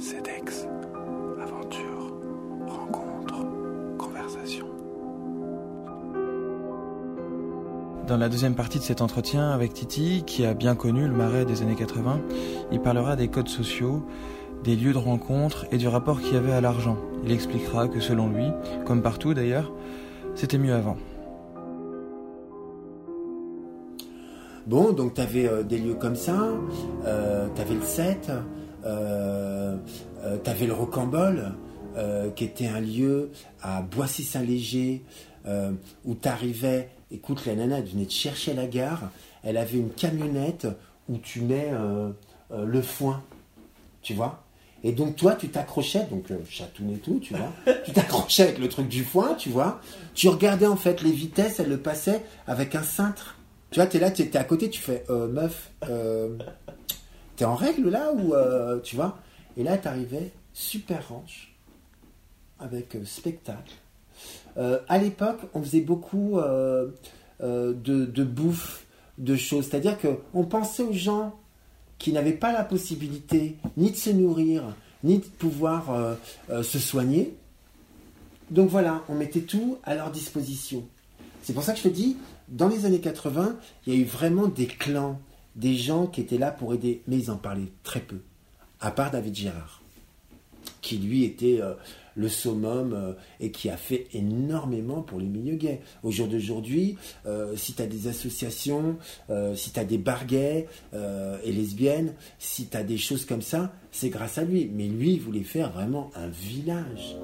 CEDEX, aventure, rencontre, conversation. Dans la deuxième partie de cet entretien avec Titi, qui a bien connu le marais des années 80, il parlera des codes sociaux, des lieux de rencontre et du rapport qu'il y avait à l'argent. Il expliquera que selon lui, comme partout d'ailleurs, c'était mieux avant. Bon, donc tu avais des lieux comme ça, euh, tu avais le 7, euh, euh, tu avais le Rocambole, euh, qui était un lieu à Boissy-Saint-Léger, où tu arrivais, écoute, la nana, elle venait te chercher à la gare, elle avait une camionnette où tu mets le foin, tu vois et donc toi, tu t'accrochais, donc euh, chatoun et tout, tu vois. tu t'accrochais avec le truc du foin, tu vois. Tu regardais en fait les vitesses, elle le passait avec un cintre. Tu vois, t'es là, t'es à côté, tu fais euh, meuf, euh, t'es en règle là ou euh, tu vois? Et là, t'arrivais super ranch avec euh, spectacle. Euh, à l'époque, on faisait beaucoup de, de bouffe, de choses. C'est-à-dire que on pensait aux gens qui n'avaient pas la possibilité ni de se nourrir, ni de pouvoir se soigner. Donc voilà, on mettait tout à leur disposition. C'est pour ça que je te dis, dans les années 80, il y a eu vraiment des clans, des gens qui étaient là pour aider, mais ils en parlaient très peu, à part David Girard, qui lui était euh, le summum euh, et qui a fait énormément pour les milieux gays. Au jour d'aujourd'hui, euh, si tu as des associations, si tu as des bars et lesbiennes, si tu as des choses comme ça, c'est grâce à lui. Mais lui, il voulait faire vraiment un village.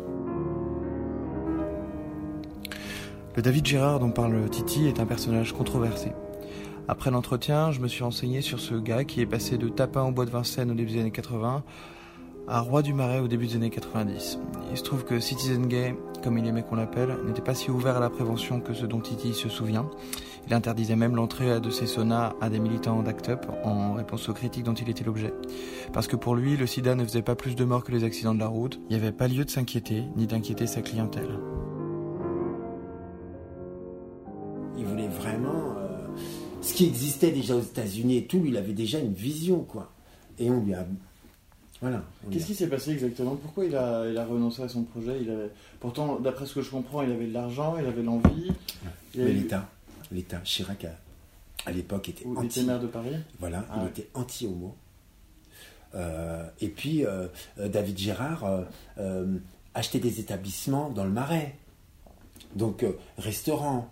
Le David Gérard dont parle Titi est un personnage controversé. Après l'entretien, je me suis renseigné sur ce gars qui est passé de tapin au bois de Vincennes au début des années 80 à roi du marais au début des années 90. Il se trouve que Citizen Gay, comme il aimait qu'on l'appelle, n'était pas si ouvert à la prévention que ce dont Titi se souvient. Il interdisait même l'entrée de ses saunas à des militants d'ACT UP en réponse aux critiques dont il était l'objet. Parce que pour lui, le sida ne faisait pas plus de morts que les accidents de la route, il n'y avait pas lieu de s'inquiéter, ni d'inquiéter sa clientèle. Ce qui existait déjà aux États-Unis et tout. Lui, il avait déjà une vision, quoi. Et on lui a. Voilà. Qu'est-ce a- qui s'est passé exactement? Pourquoi il a, il a renoncé à son projet? Il avait... Pourtant, d'après ce que je comprends, il avait de l'argent, il avait l'envie. Mais l'État, l'État, Chirac, à, l'époque, était Ou il était anti. maire de Paris? Voilà, Ah il ouais. était anti-homo. Euh, et puis, euh, euh, David Gérard euh, achetait des établissements dans le Marais. Donc, euh, restaurant,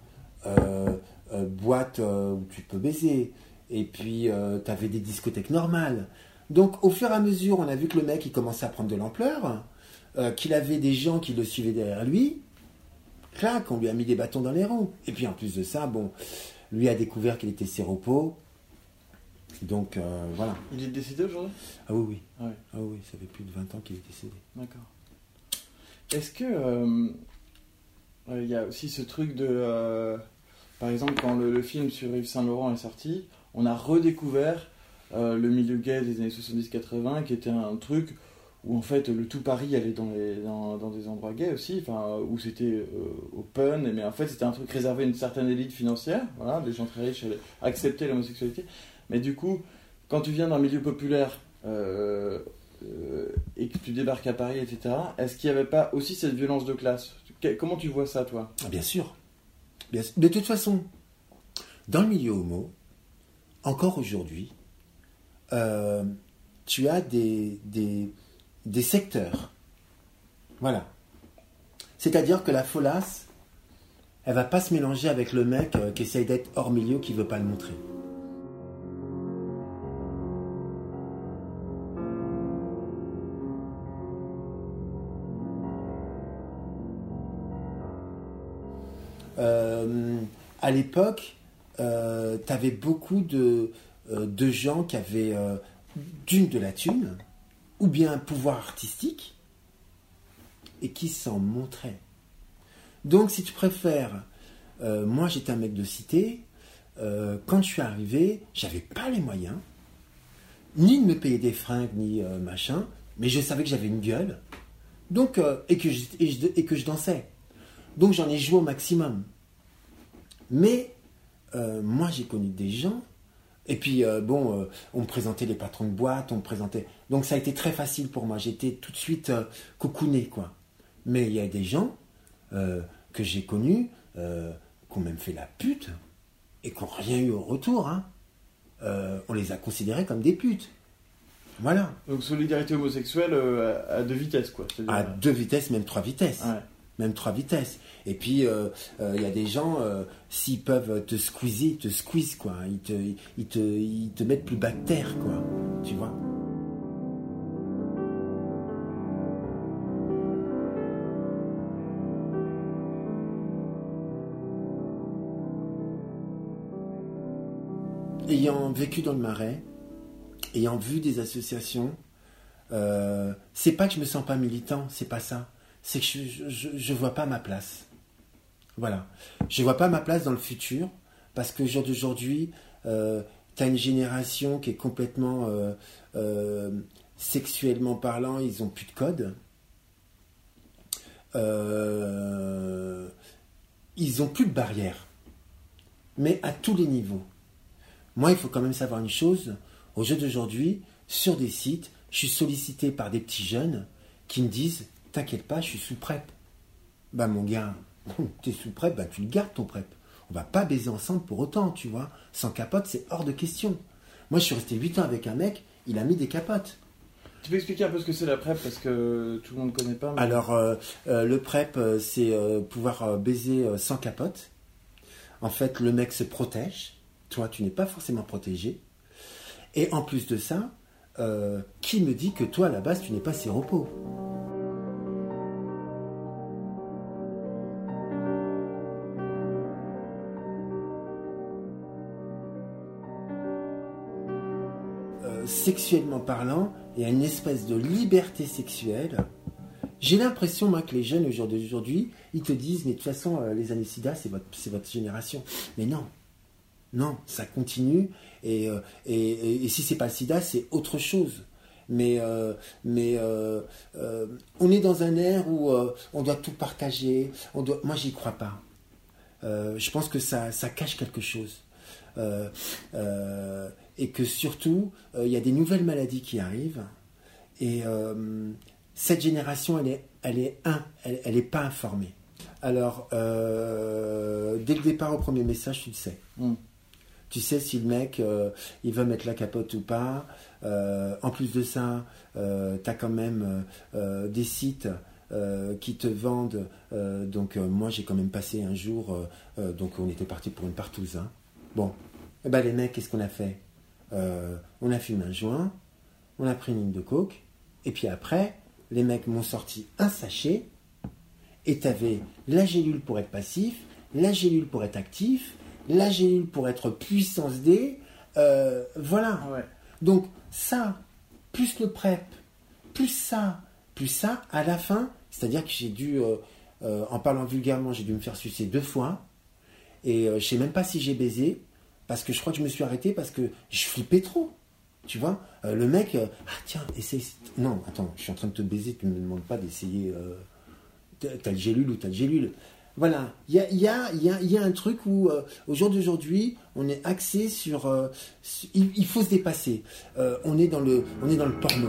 euh, euh, boîte euh, où tu peux baiser. Et puis, tu avais des discothèques normales. Donc, au fur et à mesure, on a vu que le mec, il commençait à prendre de l'ampleur, euh, qu'il avait des gens qui le suivaient derrière lui. Clac, on lui a mis des bâtons dans les roues. Et puis, en plus de ça, bon, lui a découvert qu'il était séropo. Donc, euh, voilà. Il est décédé aujourd'hui? Ah oui, oui. Ah ouais. Ah oui, ça fait plus de 20 ans qu'il est décédé. D'accord. Est-ce que euh, euh, il y a aussi ce truc de, euh, par exemple, quand le, film sur Yves Saint Laurent est sorti, on a redécouvert euh, le milieu gay des années 70-80, qui était un truc où en fait le tout Paris allait dans, des endroits gays aussi, où c'était euh, open, mais en fait c'était un truc réservé à une certaine élite financière, voilà, des gens très riches allaient accepter l'homosexualité. Mais du coup, quand tu viens d'un milieu populaire euh, et que tu débarques à Paris, etc., est-ce qu'il n'y avait pas aussi cette violence de classe? Comment tu vois ça, toi? Ah, bien sûr. De toute façon, dans le milieu homo, encore aujourd'hui, euh, tu as des secteurs. Voilà. C'est-à-dire que la folasse, elle va pas se mélanger avec le mec euh, qui essaye d'être hors milieu, qui veut pas le montrer. À l'époque, tu avais beaucoup de, euh, de gens qui avaient euh, d'une de la thune, ou bien un pouvoir artistique, et qui s'en montraient. Donc, si tu préfères, euh, moi j'étais un mec de cité, euh, quand je suis arrivé, j'avais pas les moyens, ni de me payer des fringues, ni euh, machin, mais je savais que j'avais une gueule, donc, euh, et, que je, et que je dansais. Donc j'en ai joué au maximum. Mais euh, moi j'ai connu des gens Et puis, euh, bon, euh, on me présentait les patrons de boîte, on me présentait. Donc, ça a été très facile pour moi. J'étais tout de suite cocooné, quoi. Mais il y a des gens que j'ai connus qui ont même fait la pute et qui n'ont rien eu au retour. hein. On les a considérés comme des putes. Voilà. Donc solidarité homosexuelle à, à deux vitesses, quoi. C'est-à-dire, À deux vitesses, même trois vitesses. ouais. Même trois vitesses. Et puis, il euh, euh, il y a des gens, euh, s'ils peuvent te squeezer, ils te squeeze, quoi. Ils te, ils, ils te mettent plus bas que terre, quoi. Tu vois Ayant vécu dans le marais, ayant vu des associations, c'est pas que je me sens pas militant, c'est pas ça. C'est que je, je vois pas ma place. Voilà. Je vois pas ma place dans le futur parce que jour d'aujourd'hui, euh, tu as une génération qui est complètement euh, euh, sexuellement parlant, ils ont plus de code. Ils ont plus de barrières. Mais à tous les niveaux. Moi, il faut quand même savoir une chose. Au jeu d'aujourd'hui, sur des sites, je suis sollicité par des petits jeunes qui me disent T'inquiète pas, je suis sous prep. Bah, mon gars, t'es sous prep, bah, tu le gardes ton prep. On va pas baiser ensemble pour autant, tu vois. Sans capote, c'est hors de question. Moi, je suis resté 8 ans avec un mec, il a mis des capotes. Tu peux expliquer un peu ce que c'est la PrEP parce que tout le monde ne connaît pas. mais- Alors, euh, euh, le PrEP, euh, c'est euh, pouvoir baiser sans capote. En fait, le mec se protège. Toi, tu n'es pas forcément protégé. Et en plus de ça, qui me dit que toi, à la base, tu n'es pas séropo Euh, Sexuellement parlant, y a une espèce de liberté sexuelle j'ai l'impression, moi, que les jeunes aujourd'hui, ils te disent, mais de toute façon, euh, les années SIDA, c'est votre, votre génération. Mais non. Non, ça continue. Et, euh, et, et- et si c'est pas SIDA, c'est autre chose. Mais, euh, mais on est dans un air où on doit tout partager. On doit... Moi, j'y crois pas. Je pense que ça, ça cache quelque chose. Euh, euh, et que surtout, euh, il y a des nouvelles maladies qui arrivent. Et cette génération, elle est, elle est, un, elle, elle est pas informée. Alors, euh, dès le départ au premier message, tu le sais. Mm. Tu sais si le mec, euh, il va mettre la capote ou pas. Euh, en plus de ça, tu as quand même des sites qui te vendent. donc, moi, j'ai quand même passé un jour. donc, on était parti pour une partouze. hein. Bon, eh ben, les mecs, qu'est-ce qu'on a fait? Euh, On a fumé un joint, on a pris une ligne de coke, et puis après, les mecs m'ont sorti un sachet, et t'avais la gélule pour être passif, la gélule pour être actif, la gélule pour être puissance D, euh, voilà. Ah ouais. Donc ça, plus le PrEP, plus ça, plus ça, à la fin, c'est-à-dire que j'ai dû, euh, en parlant vulgairement, j'ai dû me faire sucer deux fois, et euh, je sais même pas si j'ai baisé, parce que je crois que je me suis arrêté parce que je flippais trop. Tu vois, Euh, le mec, euh, ah tiens, essaye. Non, attends, je suis en train de te baiser, tu ne me demandes pas d'essayer euh, t'as- le gélule ou t'as le gélule. Voilà, il y a, y, a, y, y a un truc où, au jour d'aujourd'hui, on est axé sur. il, il faut se dépasser. On, est dans le, on est dans le porno.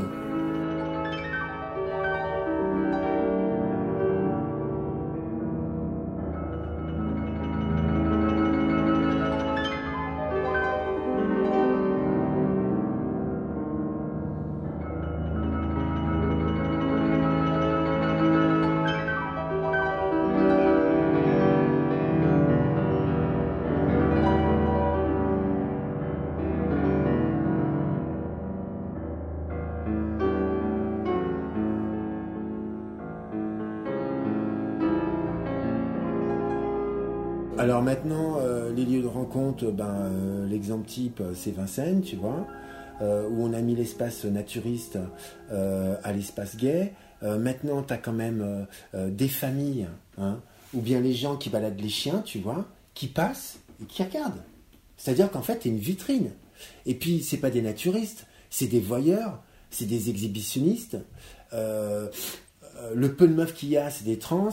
Alors maintenant, euh, les lieux de rencontre, ben, euh, l'exemple type, euh, c'est Vincennes, tu vois, où on a mis l'espace naturiste à l'espace gay. Maintenant, tu as quand même des familles, hein, ou bien les gens qui baladent les chiens, tu vois, qui passent et qui regardent. C'est-à-dire qu'en fait, tu une vitrine. Et puis, c'est pas des naturistes, c'est des voyeurs, c'est des exhibitionnistes. Le peu de meufs qu'il y a, c'est des trans.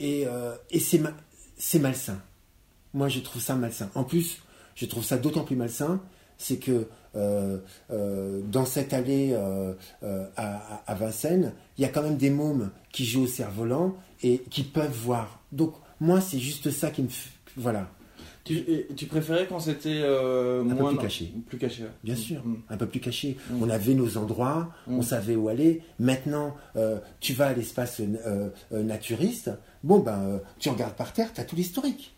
Euh, et, et c'est ma- c'est malsain. Moi, je trouve ça malsain. En plus, je trouve ça d'autant plus malsain, c'est que euh, euh, dans cette allée euh, à, à Vincennes, il y a quand même des mômes qui jouent au cerf-volant et qui peuvent voir. Donc moi, c'est juste ça qui me... Voilà, Tu, et tu préférais quand c'était euh, peu moins plus caché. Plus caché. bien sûr, Mm. un peu plus caché. Mm. On avait nos endroits, Mm. on savait où aller. Maintenant, tu vas à l'espace naturiste, bon ben, euh, tu regardes par terre, tu as tout l'historique.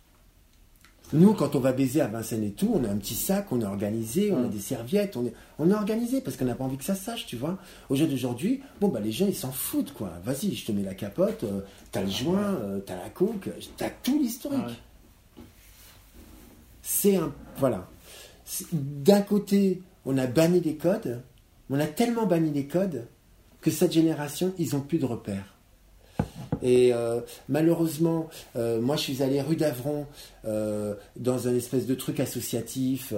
Nous, quand on va baiser à Vincennes et tout, on a un petit sac, on est organisé, on a Mm. des serviettes, on est, on est organisé parce qu'on n'a pas envie que ça se sache, tu vois. Au jeu d'aujourd'hui, bon, bah, les gens, ils s'en foutent, quoi. Vas-y, je te mets la capote, euh, t'as le joint, euh, t'as la coke, t'as tout l'historique. Ah ouais. C'est un. Voilà. D'un côté, on a banni les codes, on a tellement banni les codes que cette génération, ils ont plus de repères. Et euh, malheureusement, euh, moi je suis allé rue d'Avron euh, dans un espèce de truc associatif.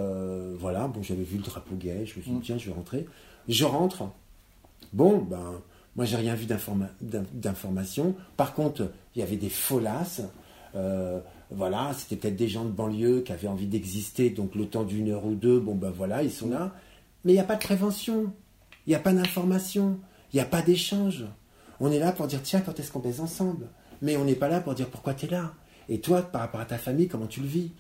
voilà, bon, j'avais vu le drapeau gay, je me suis dit, Mm. tiens, je vais rentrer. Je rentre. Bon, ben, moi j'ai rien vu d'informa- d'in- d'information. Par contre, il y avait des folasses. Voilà, c'était peut-être des gens de banlieue qui avaient envie d'exister, donc le temps d'une heure ou deux, bon ben voilà, ils sont là. Mais il n'y a pas de prévention, il n'y a pas d'information, il n'y a pas d'échange. On est là pour dire tiens, quand est-ce qu'on baise ensemble? Mais on n'est pas là pour dire pourquoi tu es là? Et toi, par rapport à ta famille, comment tu le vis?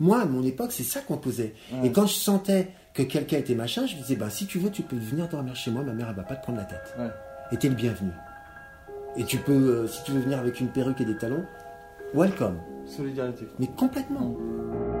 Moi, à mon époque, c'est ça qu'on posait. Et quand je sentais que quelqu'un était machin, je disais ben, si tu veux, tu peux venir dormir chez moi, ma mère, elle va pas te prendre la tête. Ouais. Et t'es le bienvenu. Et tu peux, euh, si tu veux venir avec une perruque et des talons, welcome. Solidarité. Mais complètement. CEDEX.